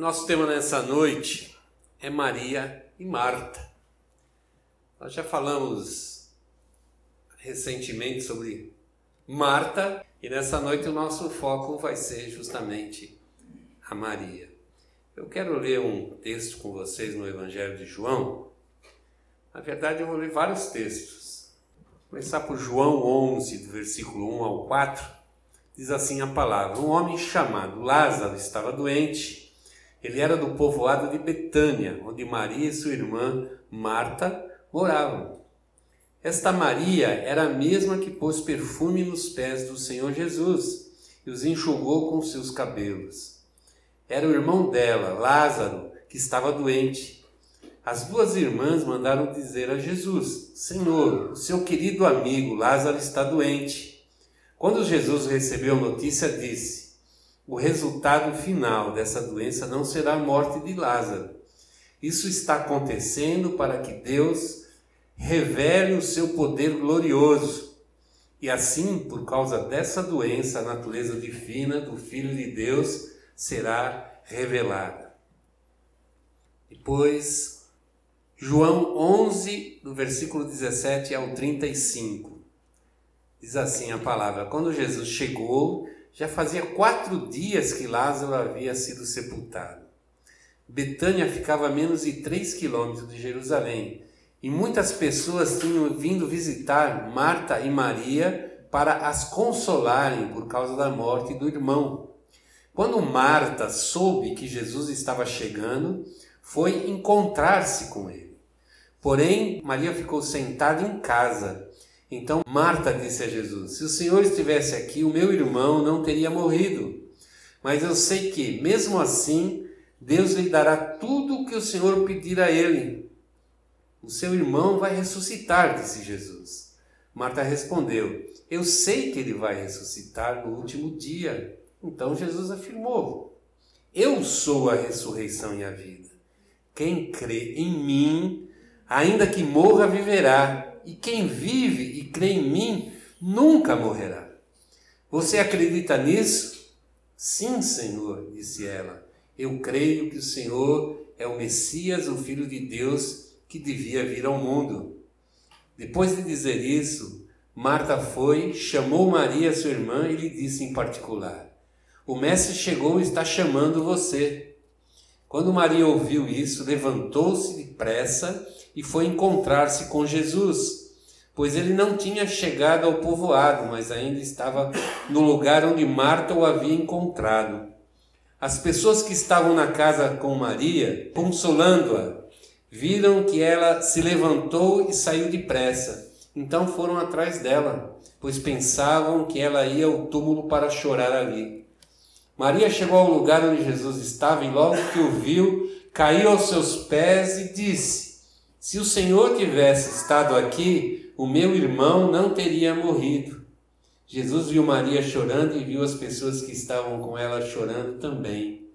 Nosso tema nessa noite é Maria e Marta. Nós já falamos recentemente sobre Marta e nessa noite o nosso foco vai ser justamente a Maria. Eu quero ler um texto com vocês no Evangelho de João. Na verdade, eu vou ler vários textos. Vou começar por João 11, do versículo 1 ao 4. Diz assim a palavra: Um homem chamado Lázaro estava doente ele era do povoado de Betânia, onde Maria e sua irmã Marta moravam. Esta Maria era a mesma que pôs perfume nos pés do Senhor Jesus e os enxugou com seus cabelos. Era o irmão dela, Lázaro, que estava doente. As duas irmãs mandaram dizer a Jesus: Senhor, o seu querido amigo Lázaro está doente. Quando Jesus recebeu a notícia, disse: o resultado final dessa doença não será a morte de Lázaro. Isso está acontecendo para que Deus revele o seu poder glorioso. E assim, por causa dessa doença, a natureza divina do Filho de Deus será revelada. Depois, João 11, do versículo 17 ao 35. Diz assim a palavra: Quando Jesus chegou, já fazia quatro dias que Lázaro havia sido sepultado. Betânia ficava a menos de três quilômetros de Jerusalém e muitas pessoas tinham vindo visitar Marta e Maria para as consolarem por causa da morte do irmão. Quando Marta soube que Jesus estava chegando, foi encontrar-se com ele. Porém, Maria ficou sentada em casa então Marta disse a Jesus: Se o Senhor estivesse aqui, o meu irmão não teria morrido. Mas eu sei que, mesmo assim, Deus lhe dará tudo o que o Senhor pedir a ele. O seu irmão vai ressuscitar, disse Jesus. Marta respondeu: Eu sei que ele vai ressuscitar no último dia. Então Jesus afirmou: Eu sou a ressurreição e a vida. Quem crê em mim, ainda que morra, viverá e quem vive e crê em mim nunca morrerá. Você acredita nisso? Sim, Senhor, disse ela. Eu creio que o Senhor é o Messias, o Filho de Deus que devia vir ao mundo. Depois de dizer isso, Marta foi, chamou Maria, sua irmã, e lhe disse em particular: O Mestre chegou e está chamando você. Quando Maria ouviu isso, levantou-se depressa e foi encontrar-se com Jesus, pois ele não tinha chegado ao povoado, mas ainda estava no lugar onde Marta o havia encontrado. As pessoas que estavam na casa com Maria, consolando-a, viram que ela se levantou e saiu depressa. Então foram atrás dela, pois pensavam que ela ia ao túmulo para chorar ali. Maria chegou ao lugar onde Jesus estava e logo que o viu, caiu aos seus pés e disse: se o Senhor tivesse estado aqui, o meu irmão não teria morrido. Jesus viu Maria chorando e viu as pessoas que estavam com ela chorando também.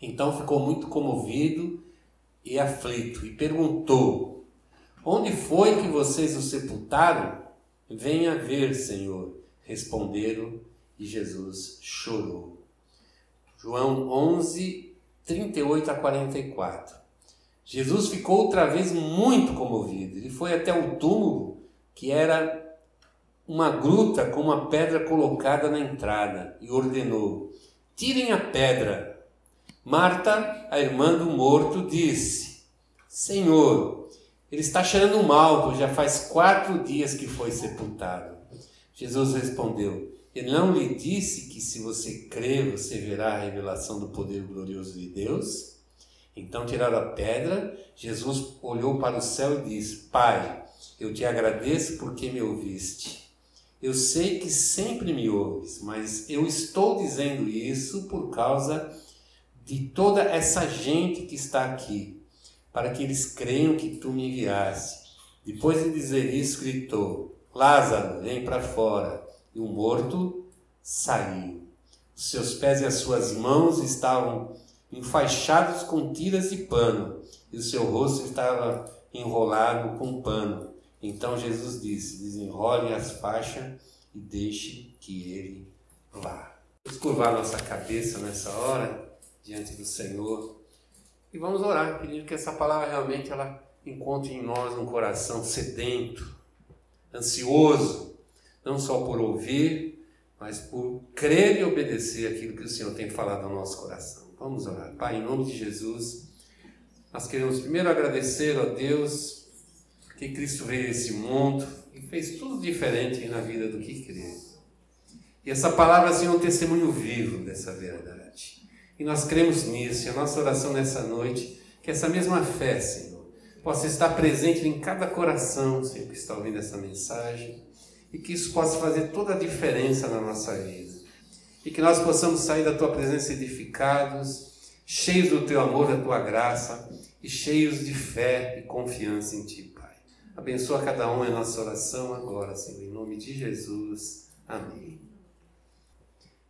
Então ficou muito comovido e aflito e perguntou: Onde foi que vocês o sepultaram? Venha ver, Senhor. Responderam e Jesus chorou. João 11, 38 a 44. Jesus ficou outra vez muito comovido. Ele foi até o túmulo, que era uma gruta com uma pedra colocada na entrada, e ordenou: Tirem a pedra. Marta, a irmã do morto, disse: Senhor, ele está cheirando mal, pois já faz quatro dias que foi sepultado. Jesus respondeu: Ele não lhe disse que se você crer, você verá a revelação do poder glorioso de Deus? Então tiraram a pedra, Jesus olhou para o céu e disse: Pai, eu te agradeço porque me ouviste. Eu sei que sempre me ouves, mas eu estou dizendo isso por causa de toda essa gente que está aqui, para que eles creiam que tu me enviaste. Depois de dizer isso, gritou: Lázaro, vem para fora. E o morto saiu. Os seus pés e as suas mãos estavam enfaixados com tiras de pano, e o seu rosto estava enrolado com pano. Então Jesus disse: Desenrole as faixas e deixe que ele vá. Vamos curvar nossa cabeça nessa hora diante do Senhor. E vamos orar, pedindo que essa palavra realmente ela encontre em nós um coração sedento, ansioso, não só por ouvir, mas por crer e obedecer aquilo que o Senhor tem falado ao nosso coração. Vamos orar. Pai, em nome de Jesus, nós queremos primeiro agradecer a Deus que Cristo veio a esse mundo e fez tudo diferente na vida do que crê. E essa palavra, Senhor, é um testemunho vivo dessa verdade. E nós cremos nisso, e a nossa oração nessa noite, que essa mesma fé, Senhor, possa estar presente em cada coração, Senhor, que está ouvindo essa mensagem, e que isso possa fazer toda a diferença na nossa vida. E que nós possamos sair da tua presença edificados, cheios do teu amor, da tua graça, e cheios de fé e confiança em ti, Pai. Abençoa cada um em nossa oração agora, Senhor, em nome de Jesus. Amém.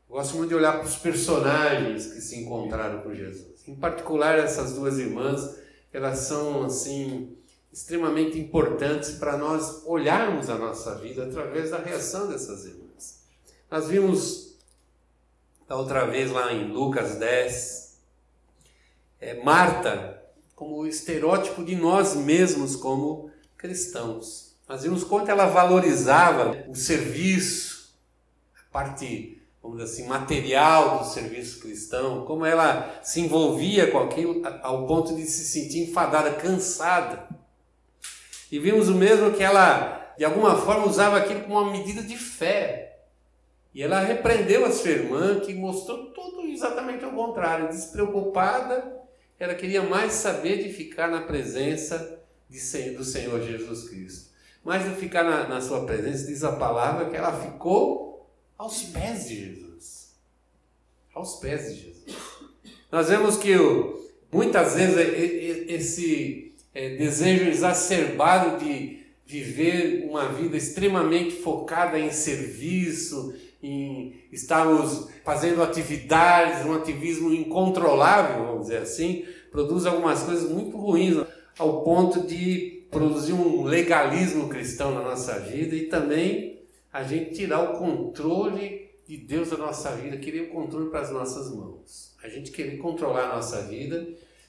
Gosto muito de olhar para os personagens que se encontraram com Jesus. Em particular, essas duas irmãs, elas são assim extremamente importantes para nós olharmos a nossa vida através da reação dessas irmãs. Nós vimos da outra vez lá em Lucas 10, é, Marta como o estereótipo de nós mesmos como cristãos. Nós vimos quanto ela valorizava o serviço, a parte vamos dizer assim, material do serviço cristão, como ela se envolvia com aquilo ao ponto de se sentir enfadada, cansada. E vimos o mesmo que ela, de alguma forma, usava aquilo como uma medida de fé. E ela repreendeu a sua irmã, que mostrou tudo exatamente ao contrário, despreocupada, ela queria mais saber de ficar na presença de, do Senhor Jesus Cristo. Mais do que ficar na, na sua presença, diz a palavra que ela ficou aos pés de Jesus. Aos pés de Jesus. Nós vemos que muitas vezes esse é, desejo exacerbado de viver uma vida extremamente focada em serviço, em estarmos fazendo atividades, um ativismo incontrolável, vamos dizer assim, produz algumas coisas muito ruins, ao ponto de produzir um legalismo cristão na nossa vida e também a gente tirar o controle de Deus da nossa vida, querer o controle para as nossas mãos. A gente querer controlar a nossa vida,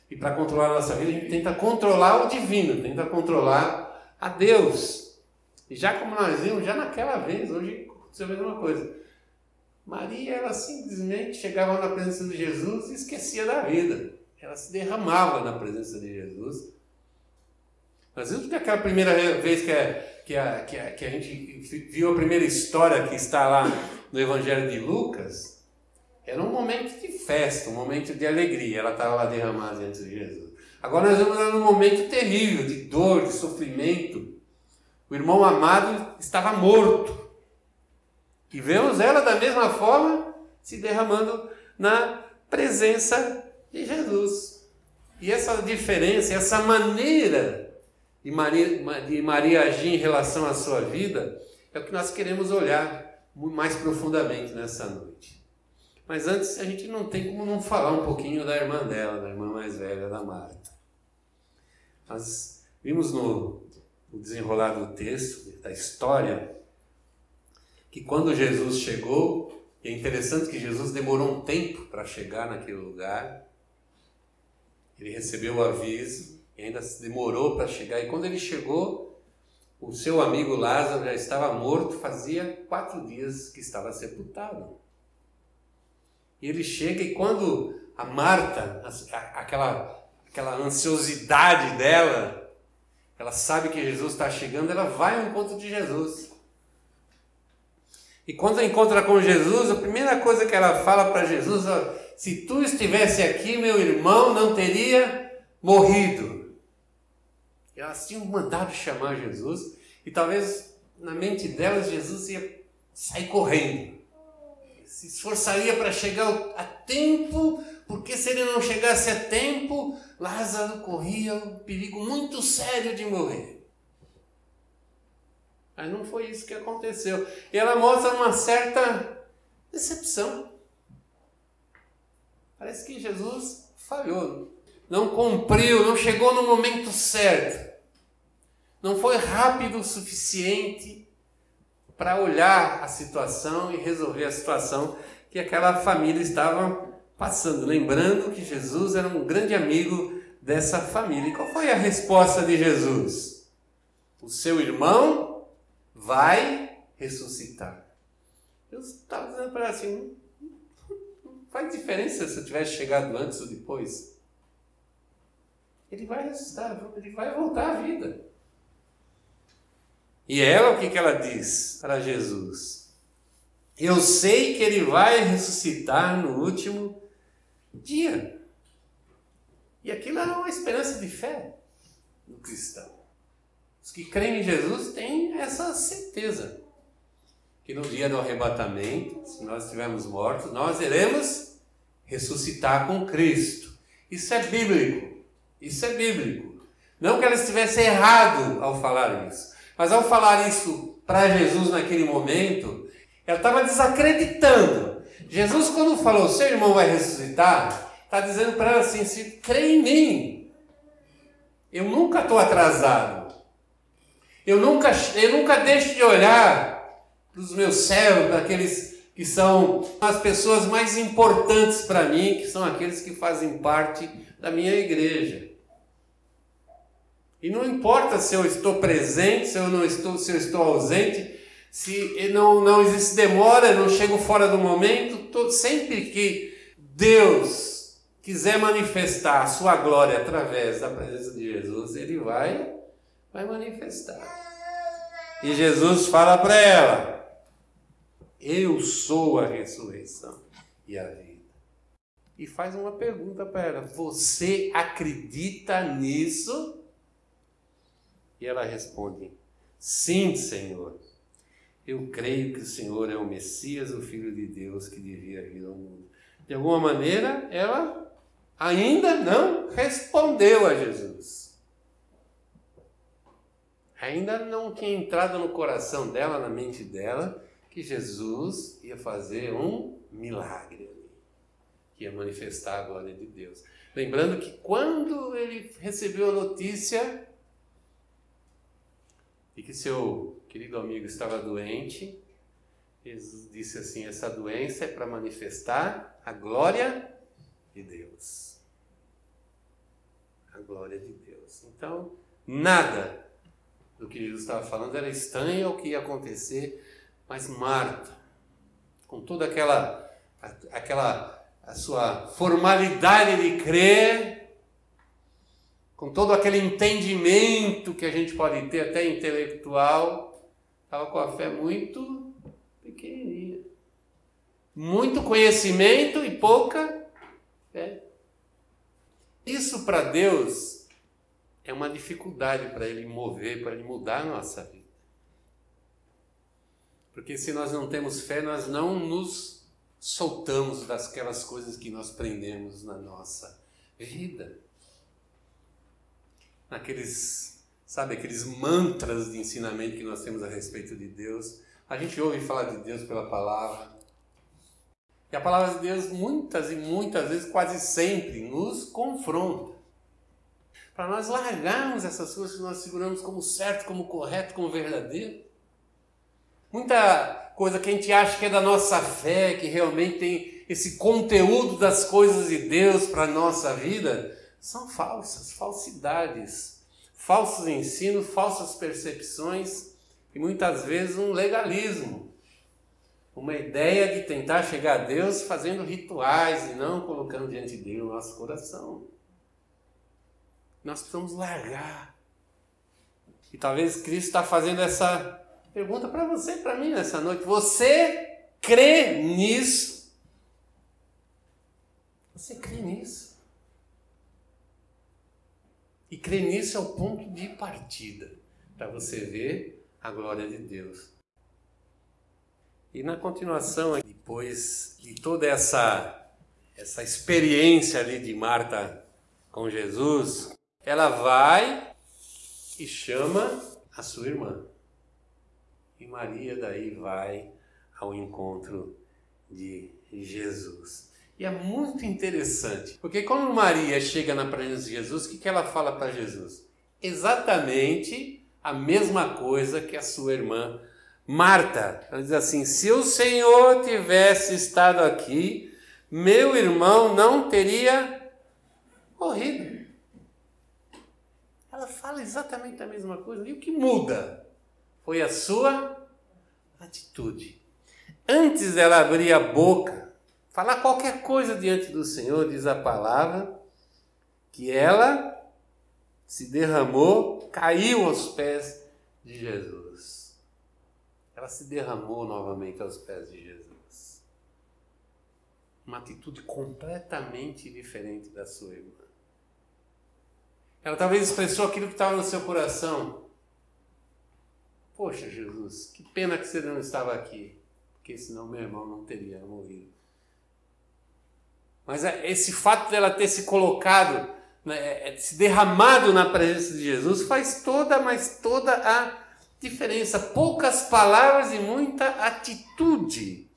e para controlar a nossa vida, a gente tenta controlar o divino, tenta controlar a Deus. E já como nós vimos, já naquela vez, hoje aconteceu a mesma coisa. Maria, ela simplesmente chegava na presença de Jesus e esquecia da vida. Ela se derramava na presença de Jesus. Nós vimos que aquela primeira vez que a, que a, que a, que a gente viu a primeira história que está lá no Evangelho de Lucas, era um momento de festa, um momento de alegria. Ela estava lá derramada diante de Jesus. Agora nós vamos num momento terrível, de dor, de sofrimento. O irmão amado estava morto. E vemos ela da mesma forma se derramando na presença de Jesus. E essa diferença, essa maneira de Maria, de Maria agir em relação à sua vida, é o que nós queremos olhar mais profundamente nessa noite. Mas antes, a gente não tem como não falar um pouquinho da irmã dela, da irmã mais velha, da Marta. Nós vimos no, desenrolar do texto, da história, que quando Jesus chegou, e é interessante que Jesus demorou um tempo para chegar naquele lugar, ele recebeu o aviso, e ainda demorou para chegar. E quando ele chegou, o seu amigo Lázaro já estava morto, fazia quatro dias que estava sepultado. E ele chega e quando a Marta, aquela, aquela ansiosidade dela, ela sabe que Jesus está chegando, ela vai ao encontro de Jesus. E quando encontra com Jesus, a primeira coisa que ela fala para Jesus, ó, se tu estivesse aqui, meu irmão não teria morrido. Elas tinham mandado chamar Jesus e talvez na mente delas Jesus ia sair correndo. Se esforçaria para chegar a tempo, porque se ele não chegasse a tempo, Lázaro corria um perigo muito sério de morrer. Mas não foi isso que aconteceu. E ela mostra uma certa decepção. Parece que Jesus falhou, não cumpriu, não chegou no momento certo não foi rápido o suficiente para olhar a situação e resolver a situação que aquela família estava passando, lembrando que Jesus era um grande amigo dessa família. E qual foi a resposta de Jesus? O seu irmão vai ressuscitar. Eu estava dizendo para ela assim: não faz diferença se eu tivesse chegado antes ou depois. Ele vai ressuscitar, ele vai voltar à vida. E ela, o que, que ela diz para Jesus? Eu sei que ele vai ressuscitar no último dia. E aquilo era uma esperança de fé do cristão. Os que creem em Jesus têm essa certeza que no dia do arrebatamento, se nós estivermos mortos, nós iremos ressuscitar com Cristo. Isso é bíblico. Isso é bíblico. Não que ela estivesse errado ao falar isso, mas ao falar isso para Jesus naquele momento, ela estava desacreditando. Jesus, quando falou, seu irmão vai ressuscitar, está dizendo para ela assim: se crê em mim, eu nunca estou atrasado. Eu nunca, eu nunca deixo de olhar para os meus servos, aqueles que são as pessoas mais importantes para mim, que são aqueles que fazem parte da minha igreja. E não importa se eu estou presente, se eu não estou, se eu estou ausente, se não, não existe demora, não chego fora do momento, todo, sempre que Deus quiser manifestar a sua glória através da presença de Jesus, ele vai vai manifestar. E Jesus fala para ela: Eu sou a ressurreição e a vida. E faz uma pergunta para ela: Você acredita nisso? E ela responde: Sim, Senhor. Eu creio que o Senhor é o Messias, o Filho de Deus que devia vir ao mundo. De alguma maneira, ela ainda não respondeu a Jesus. Ainda não tinha entrado no coração dela, na mente dela, que Jesus ia fazer um milagre, que ia manifestar a glória de Deus. Lembrando que quando ele recebeu a notícia de que seu querido amigo estava doente. Jesus disse assim: essa doença é para manifestar a glória de Deus. A glória de Deus. Então, nada do que Jesus estava falando era estranho ao que ia acontecer, mas Marta, com toda aquela aquela a sua formalidade de crer, com todo aquele entendimento que a gente pode ter até intelectual, Estava com a fé muito pequenininha. Muito conhecimento e pouca fé. Isso para Deus é uma dificuldade para Ele mover, para Ele mudar a nossa vida. Porque se nós não temos fé, nós não nos soltamos daquelas coisas que nós prendemos na nossa vida. Naqueles sabe, aqueles mantras de ensinamento que nós temos a respeito de Deus. A gente ouve falar de Deus pela palavra. E a palavra de Deus, muitas e muitas vezes, quase sempre, nos confronta. Para nós largarmos essas coisas que nós seguramos como certo, como correto, como verdadeiro. Muita coisa que a gente acha que é da nossa fé, que realmente tem esse conteúdo das coisas de Deus para a nossa vida, são falsas, falsidades falsos ensinos, falsas percepções e muitas vezes um legalismo. Uma ideia de tentar chegar a Deus fazendo rituais e não colocando diante dele o nosso coração. Nós precisamos largar. E talvez Cristo está fazendo essa pergunta para você e para mim nessa noite. Você crê nisso? Você crê nisso? E crer nisso é o ponto de partida para você ver a glória de Deus. E na continuação, depois de toda essa essa experiência ali de Marta com Jesus, ela vai e chama a sua irmã. E Maria daí vai ao encontro de Jesus. E é muito interessante, porque quando Maria chega na presença de Jesus, o que, que ela fala para Jesus? Exatamente a mesma coisa que a sua irmã Marta. Ela diz assim: se o Senhor tivesse estado aqui, meu irmão não teria morrido. Ela fala exatamente a mesma coisa. E o que muda? Foi a sua atitude. Antes dela abrir a boca, falar qualquer coisa diante do Senhor, diz a palavra, que ela se derramou, caiu aos pés de Jesus. Ela se derramou novamente aos pés de Jesus. Uma atitude completamente diferente da sua irmã. Ela talvez expressou aquilo que estava no seu coração. Poxa, Jesus, que pena que você não estava aqui, porque senão meu irmão não teria morrido. Mas é, esse fato dela ter se colocado, né, é, é, se derramado na presença de Jesus, faz toda, mas toda a diferença. Poucas palavras e muita atitude.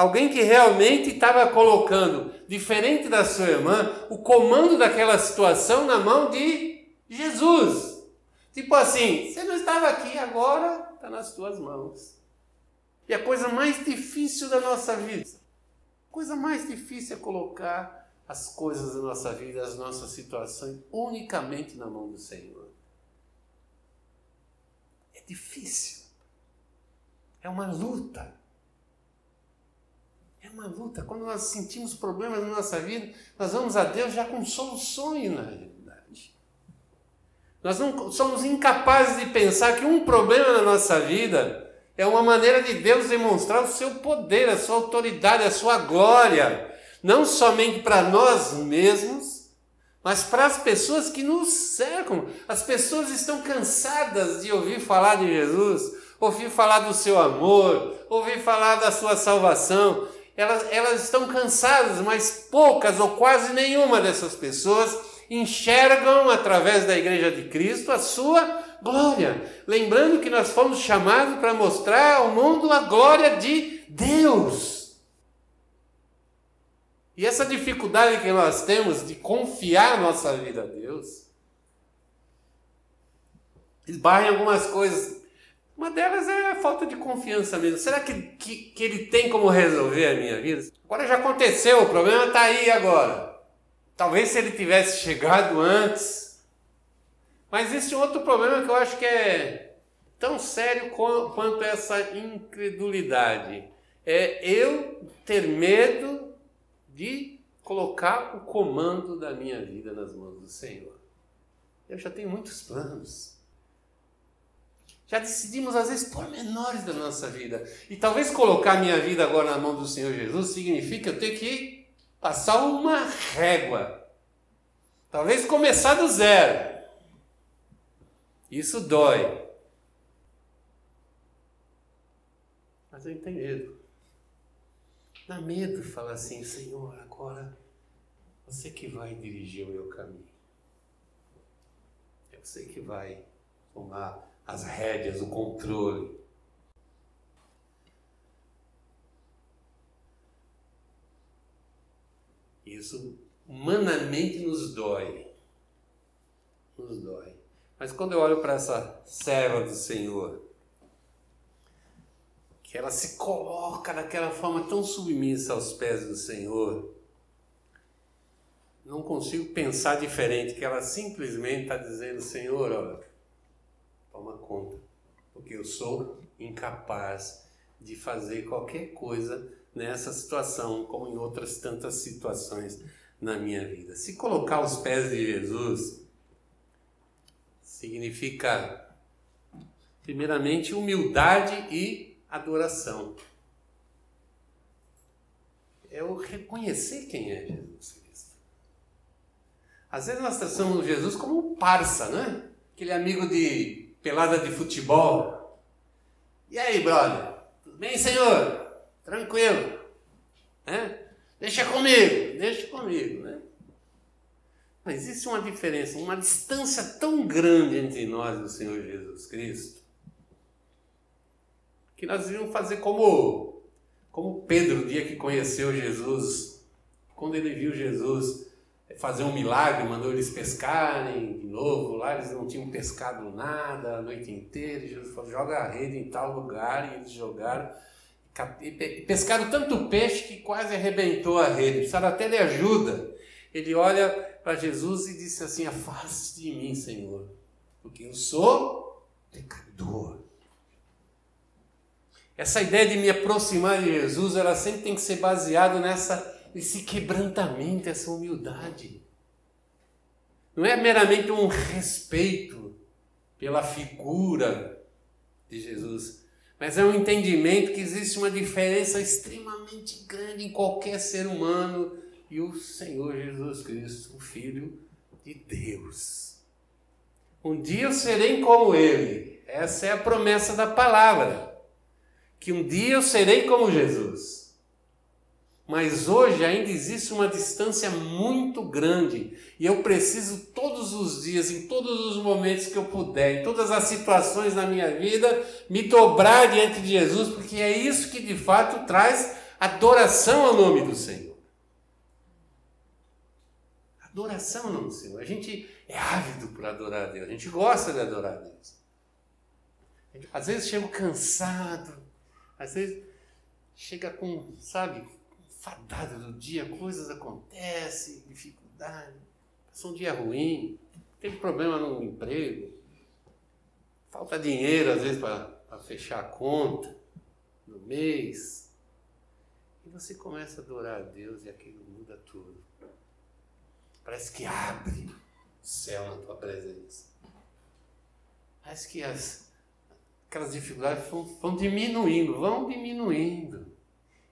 Alguém que realmente estava colocando, diferente da sua irmã, o comando daquela situação na mão de Jesus. Tipo assim, você não estava aqui, agora está nas tuas mãos. E a coisa mais difícil da nossa vida, a coisa mais difícil é colocar as coisas da nossa vida, as nossas situações, unicamente na mão do Senhor. É difícil. É uma luta. É uma luta. Quando nós sentimos problemas na nossa vida, nós vamos a Deus já com soluções na realidade. Nós não somos incapazes de pensar que um problema na nossa vida é uma maneira de Deus demonstrar o seu poder, a sua autoridade, a sua glória, não somente para nós mesmos, mas para as pessoas que nos cercam. As pessoas estão cansadas de ouvir falar de Jesus, ouvir falar do seu amor, ouvir falar da sua salvação. Elas, elas estão cansadas, mas poucas ou quase nenhuma dessas pessoas enxergam através da Igreja de Cristo a sua glória. Lembrando que nós fomos chamados para mostrar ao mundo a glória de Deus. E essa dificuldade que nós temos de confiar nossa vida a Deus, esbarra em algumas coisas. Uma delas é a falta de confiança mesmo. Será que, que, que ele tem como resolver a minha vida? Agora já aconteceu, o problema está aí agora. Talvez se ele tivesse chegado antes, mas existe outro problema que eu acho que é tão sério quanto essa incredulidade. É eu ter medo de colocar o comando da minha vida nas mãos do Senhor. Eu já tenho muitos planos. Já decidimos, às vezes, pormenores da nossa vida. E talvez colocar minha vida agora na mão do Senhor Jesus significa eu ter que passar uma régua. Talvez começar do zero. Isso dói. Mas eu tenho medo. Dá medo falar assim, Senhor, agora você que vai dirigir o meu caminho. É você que vai tomar as rédeas, o controle. Isso humanamente nos dói. Nos dói. Mas quando eu olho para essa serva do Senhor, que ela se coloca daquela forma tão submissa aos pés do Senhor, não consigo pensar diferente, que ela simplesmente está dizendo, Senhor, olha, toma conta, porque eu sou incapaz de fazer qualquer coisa nessa situação, como em outras tantas situações na minha vida. Se colocar aos pés de Jesus, significa, primeiramente, humildade e adoração. É o reconhecer quem é Jesus Cristo. Às vezes nós tratamos Jesus como um parça, né? Aquele amigo de pelada de futebol. E aí, brother? Tudo bem, senhor? Tranquilo. É? Deixa comigo, deixa comigo, né? Mas existe uma diferença, uma distância tão grande entre nós e o Senhor Jesus Cristo, que nós devíamos fazer como, como Pedro, o dia que conheceu Jesus, quando ele viu Jesus fazer um milagre, mandou eles pescarem de novo, lá eles não tinham pescado nada a noite inteira, e Jesus falou, joga a rede em tal lugar, e eles jogaram. pescaram tanto peixe que quase arrebentou a rede, precisaram até de ajuda. Ele olha para Jesus e disse assim: Afaste de mim, Senhor, porque eu sou pecador. Essa ideia de me aproximar de Jesus, ela sempre tem que ser baseada nessa esse quebrantamento, essa humildade. Não é meramente um respeito pela figura de Jesus, mas é um entendimento que existe uma diferença extremamente grande em qualquer ser humano e o Senhor Jesus Cristo, o Filho de Deus. Um dia eu serei como Ele. Essa é a promessa da palavra. Que um dia eu serei como Jesus. Mas hoje ainda existe uma distância muito grande e eu preciso todos os dias, em todos os momentos que eu puder, em todas as situações na minha vida, me dobrar diante de Jesus, porque é isso que de fato traz adoração ao nome do Senhor. Adoração ao nome do Senhor. A gente é ávido por adorar a Deus, a gente gosta de adorar a Deus. Às vezes chega cansado, às vezes chega com, sabe, fadada do dia, coisas acontecem, dificuldade, passou um dia ruim, teve problema no emprego, falta dinheiro às vezes para fechar a conta no mês. E você começa a adorar a Deus e aquilo muda tudo. Parece que abre o céu na tua presença. Parece que as, aquelas dificuldades vão, vão diminuindo, vão diminuindo.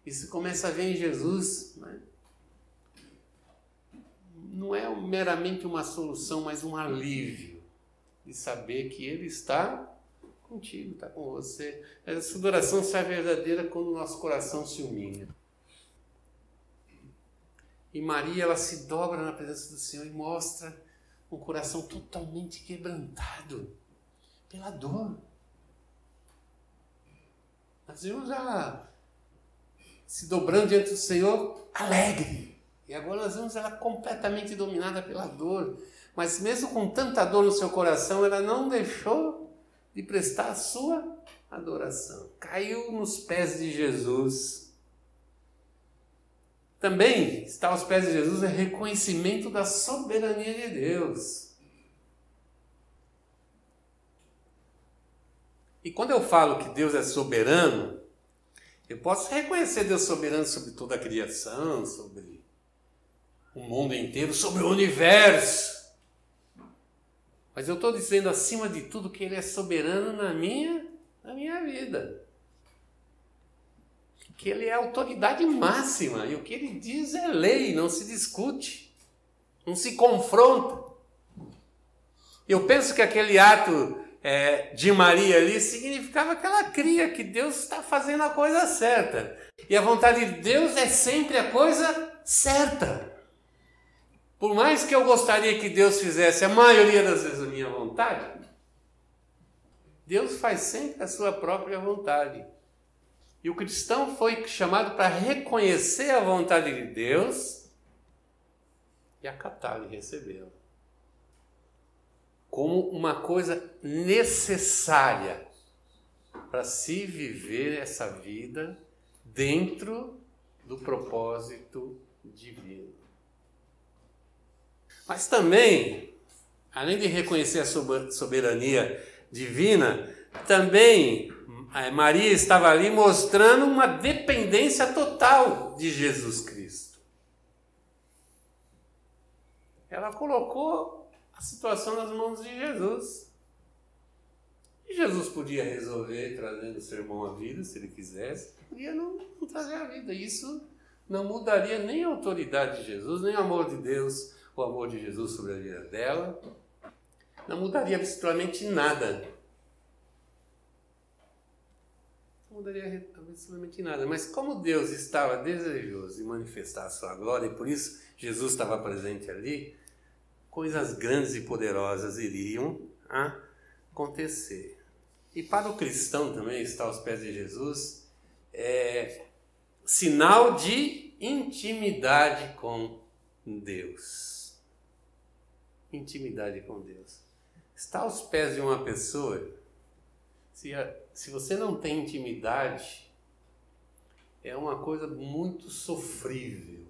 Isso começa a ver em Jesus, né? não é meramente uma solução, mas um alívio de saber que Ele está contigo, está com você. Essa adoração é verdadeira quando o nosso coração se humilha. E Maria, ela se dobra na presença do Senhor e mostra um coração totalmente quebrantado pela dor. Nós vimos a se dobrando diante do Senhor, alegre. E agora nós vemos ela completamente dominada pela dor. Mas mesmo com tanta dor no seu coração, ela não deixou de prestar a sua adoração. Caiu nos pés de Jesus. Também estar aos pés de Jesus é reconhecimento da soberania de Deus. E quando eu falo que Deus é soberano, eu posso reconhecer Deus soberano sobre toda a criação, sobre o mundo inteiro, sobre o universo. Mas eu estou dizendo acima de tudo que Ele é soberano na minha, na minha vida. Que Ele é autoridade máxima e o que Ele diz é lei, não se discute, não se confronta. Eu penso que aquele ato é, de Maria ali significava que ela cria que Deus está fazendo a coisa certa. E a vontade de Deus é sempre a coisa certa. Por mais que eu gostaria que Deus fizesse a maioria das vezes a minha vontade, Deus faz sempre a sua própria vontade. E o cristão foi chamado para reconhecer a vontade de Deus e acatá-la e recebê-la como uma coisa necessária para se viver essa vida dentro do propósito divino. Mas também, além de reconhecer a soberania divina, também eh, Maria estava ali mostrando uma dependência total de Jesus Cristo. Ela colocou a situação nas mãos de Jesus. E Jesus podia resolver trazendo o sermão à vida, se ele quisesse, podia não, não trazer a vida. Isso não mudaria nem a autoridade de Jesus, nem o amor de Deus, o amor de Jesus sobre a vida dela. Não mudaria absolutamente nada. Não mudaria absolutamente nada. Mas como Deus estava desejoso de manifestar a sua glória, e por isso Jesus estava presente ali, coisas grandes e poderosas iriam acontecer. E para o cristão também estar aos pés de Jesus é sinal de intimidade com Deus. Intimidade com Deus. Estar aos pés de uma pessoa, se, a, se você não tem intimidade é uma coisa muito sofrível.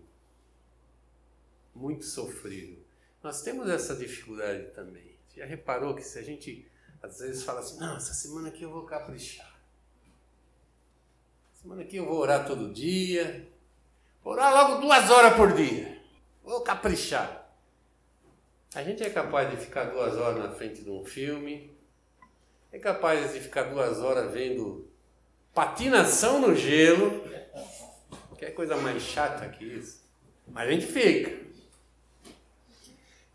Muito sofrível. Nós temos essa dificuldade também. Já reparou que se a gente às vezes fala assim, não, essa semana aqui eu vou caprichar. Semana aqui eu vou orar todo dia. Vou orar logo duas horas por dia. Vou caprichar. A gente é capaz de ficar duas horas na frente de um filme, é capaz de ficar duas horas vendo patinação no gelo, que é coisa mais chata que isso, mas a gente fica.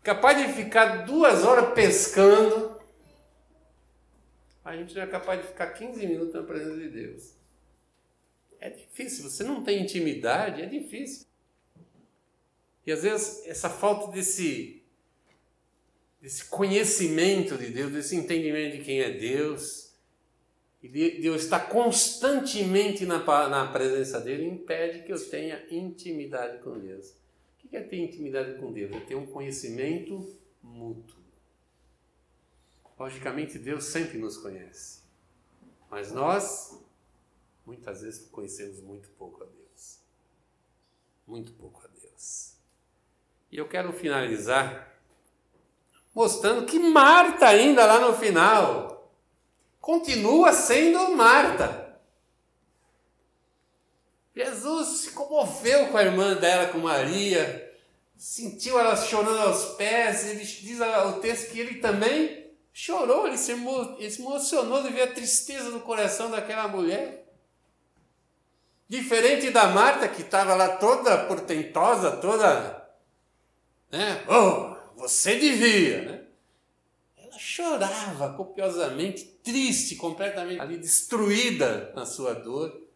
Capaz de ficar duas horas pescando, a gente não é capaz de ficar 15 minutos na presença de Deus. É difícil, você não tem intimidade, é difícil. E às vezes essa falta desse desse conhecimento de Deus, desse entendimento de quem é Deus, e de Deus estar constantemente na, na presença dele, impede que eu tenha intimidade com Deus. É ter intimidade com Deus? É ter um conhecimento mútuo. Logicamente, Deus sempre nos conhece, mas nós, muitas vezes, conhecemos muito pouco a Deus. Muito pouco a Deus. E eu quero finalizar mostrando que Marta, ainda lá no final, continua sendo Marta. Jesus se comoveu com a irmã dela, com Maria, sentiu ela chorando aos pés, ele diz o texto que ele também chorou, ele se, emocionou de ver a tristeza no coração daquela mulher. Diferente da Marta, que estava lá toda portentosa, toda. Né? Oh, você devia, né? Ela chorava copiosamente, triste, completamente ali destruída na sua dor.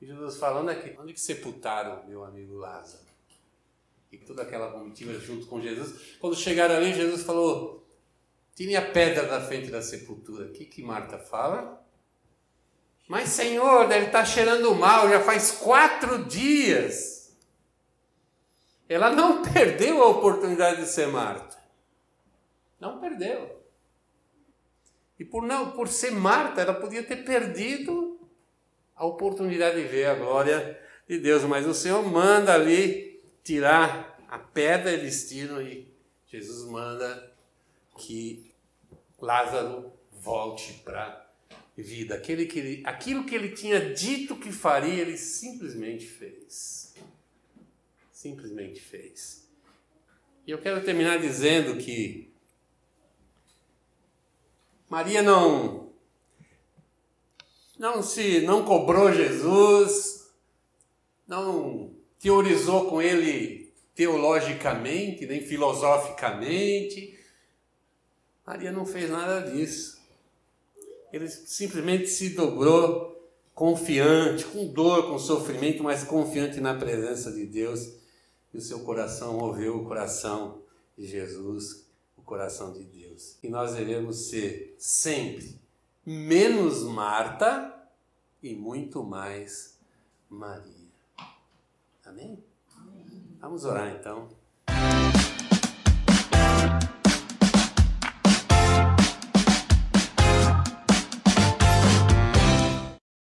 E Jesus falando aqui, onde que sepultaram meu amigo Lázaro? E toda aquela comitiva junto com Jesus. Quando chegaram ali, Jesus falou: Tirem a pedra da frente da sepultura. O que, que Marta fala? Mas, Senhor, deve estar cheirando mal, já faz quatro dias. Ela não perdeu a oportunidade de ser Marta. Não perdeu. E por não, por ser Marta, ela podia ter perdido a oportunidade de ver a glória de Deus, mas o Senhor manda ali tirar a pedra, eles tiram e Jesus manda que Lázaro volte para vida. Aquele que ele, aquilo que ele tinha dito que faria, ele simplesmente fez simplesmente fez. E eu quero terminar dizendo que Maria não não se não cobrou Jesus, não teorizou com ele teologicamente, nem filosoficamente. Maria não fez nada disso. Ele simplesmente se dobrou confiante, com dor, com sofrimento, mas confiante na presença de Deus e o seu coração moveu o coração de Jesus, o coração de Deus. E nós devemos ser sempre menos Marta e muito mais Maria. Amém? Amém. Vamos orar então.